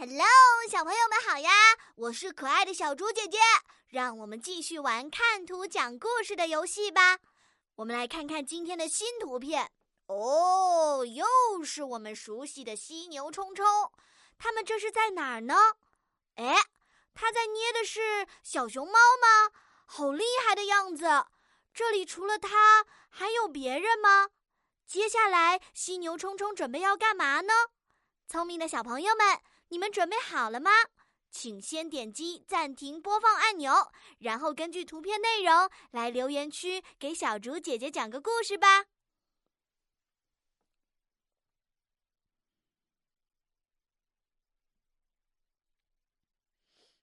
Hello，小朋友们好呀！我是可爱的小猪姐姐，让我们继续玩看图讲故事的游戏吧。我们来看看今天的新图片哦，又是我们熟悉的犀牛冲冲。他们这是在哪儿呢？哎，他在捏的是小熊猫吗？好厉害的样子！这里除了他还有别人吗？接下来犀牛冲冲准备要干嘛呢？聪明的小朋友们。你们准备好了吗？请先点击暂停播放按钮，然后根据图片内容来留言区给小竹姐姐讲个故事吧。